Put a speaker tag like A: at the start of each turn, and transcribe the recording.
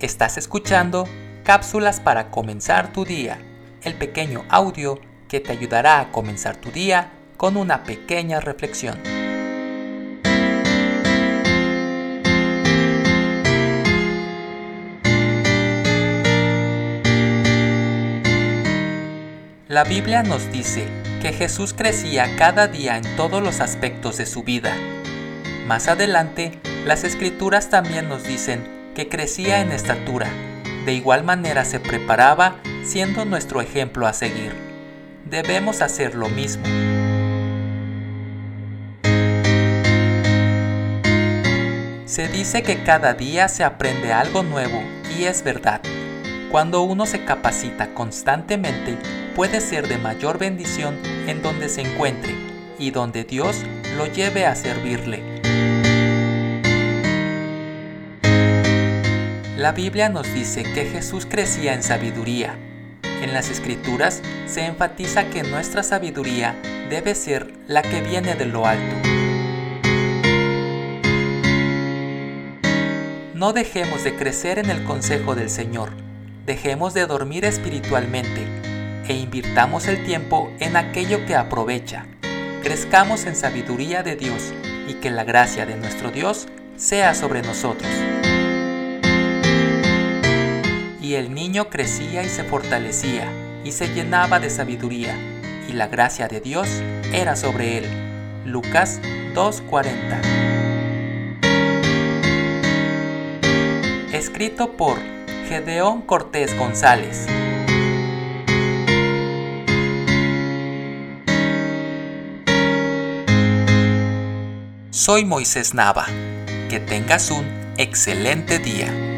A: Estás escuchando Cápsulas para comenzar tu día, el pequeño audio que te ayudará a comenzar tu día con una pequeña reflexión. La Biblia nos dice que Jesús crecía cada día en todos los aspectos de su vida. Más adelante, las escrituras también nos dicen que crecía en estatura. De igual manera se preparaba siendo nuestro ejemplo a seguir. Debemos hacer lo mismo. Se dice que cada día se aprende algo nuevo y es verdad. Cuando uno se capacita constantemente, puede ser de mayor bendición en donde se encuentre y donde Dios lo lleve a servirle. La Biblia nos dice que Jesús crecía en sabiduría. En las escrituras se enfatiza que nuestra sabiduría debe ser la que viene de lo alto. No dejemos de crecer en el consejo del Señor, dejemos de dormir espiritualmente e invirtamos el tiempo en aquello que aprovecha. Crezcamos en sabiduría de Dios y que la gracia de nuestro Dios sea sobre nosotros el niño crecía y se fortalecía, y se llenaba de sabiduría, y la gracia de Dios era sobre él. Lucas 2.40 Escrito por Gedeón Cortés González. Soy Moisés Nava. Que tengas un excelente día.